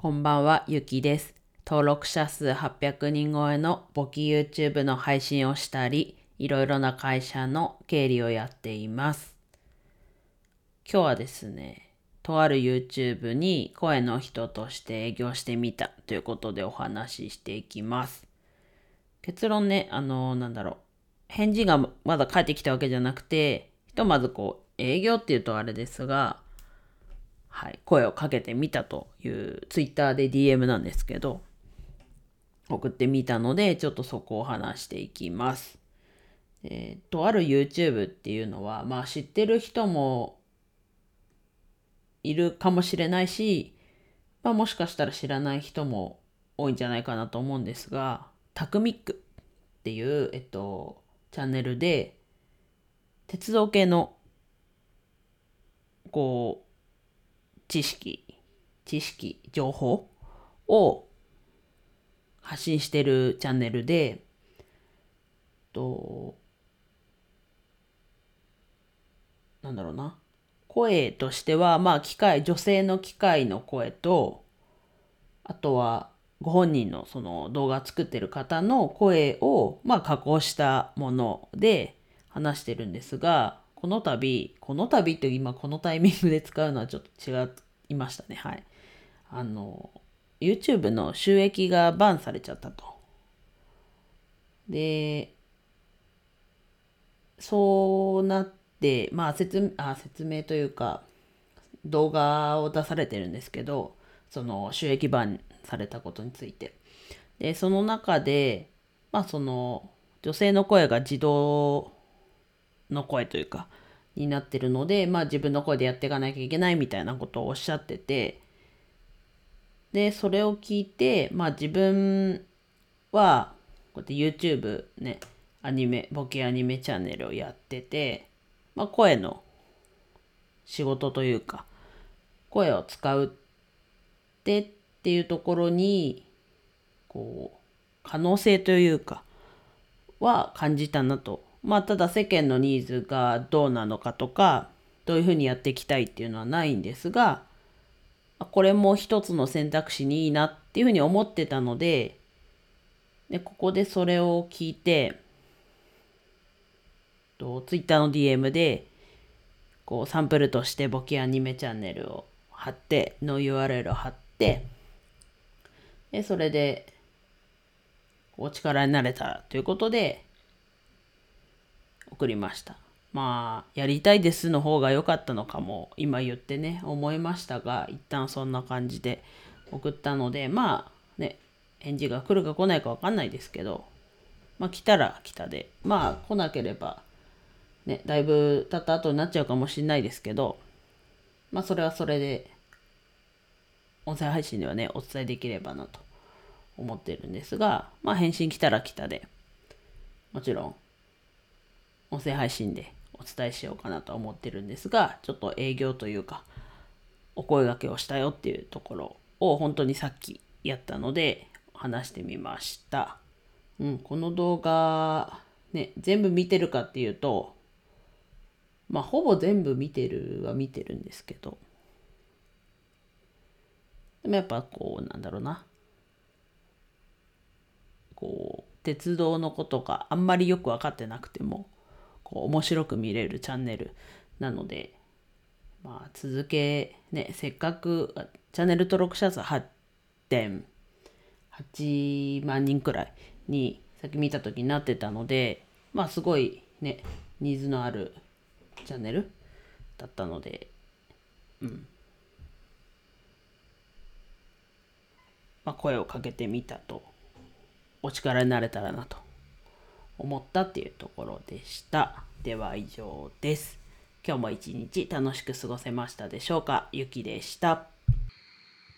こんばんは、ゆきです。登録者数800人超えの簿記 YouTube の配信をしたり、いろいろな会社の経理をやっています。今日はですね、とある YouTube に声の人として営業してみたということでお話ししていきます。結論ね、あの、なんだろう、返事がまだ返ってきたわけじゃなくて、ひとまずこう、営業っていうとあれですが、はい、声をかけてみたというツイッターで DM なんですけど、送ってみたので、ちょっとそこを話していきます。えーとある YouTube っていうのは、まあ知ってる人もいるかもしれないし、まあもしかしたら知らない人も多いんじゃないかなと思うんですが、タクミックっていう、えっと、チャンネルで、鉄道系の、こう、知識、知識、情報を発信してるチャンネルで、と、なんだろうな。声としては、まあ、機械、女性の機械の声と、あとは、ご本人のその動画作ってる方の声を、まあ、加工したもので話してるんですが、この度、この度って今このタイミングで使うのはちょっと違いましたね。はい。あの、YouTube の収益がバンされちゃったと。で、そうなって、まあ説あ説明というか、動画を出されてるんですけど、その収益バンされたことについて。で、その中で、まあその女性の声が自動の声というか、になってるので、まあ自分の声でやっていかなきゃいけないみたいなことをおっしゃってて、で、それを聞いて、まあ自分は、こうやって YouTube ね、アニメ、ボケアニメチャンネルをやってて、まあ声の仕事というか、声を使うってっていうところに、こう、可能性というか、は感じたなと。まあただ世間のニーズがどうなのかとか、どういうふうにやっていきたいっていうのはないんですが、これも一つの選択肢にいいなっていうふうに思ってたので、でここでそれを聞いて、と Twitter の DM で、こうサンプルとしてボキアニメチャンネルを貼って、の URL を貼って、で、それで、お力になれたらということで、送りました。まあ、やりたいですの方が良かったのかも、今言ってね、思いましたが、一旦そんな感じで送ったので、まあ、ね、返事が来るか来ないか分かんないですけど、まあ、来たら来たで、まあ、来なければ、ね、だいぶ経った後になっちゃうかもしれないですけど、まあ、それはそれで、音声配信ではね、お伝えできればなと思ってるんですが、まあ、返信来たら来たで、もちろん、音声配信でお伝えしようかなと思ってるんですが、ちょっと営業というか、お声掛けをしたよっていうところを本当にさっきやったので、話してみました。うん、この動画、ね、全部見てるかっていうと、まあ、ほぼ全部見てるは見てるんですけど、でもやっぱこう、なんだろうな。こう、鉄道のことがあんまりよく分かってなくても、こう面白く見れるチャンネルなので、まあ、続け、ね、せっかくチャンネル登録者数8.8万人くらいにさっき見た時になってたので、まあすごいね、ニーズのあるチャンネルだったので、うん。まあ声をかけてみたと、お力になれたらなと思ったっていうところでした。では以上です。今日も一日楽しく過ごせましたでしょうか？ゆきでした。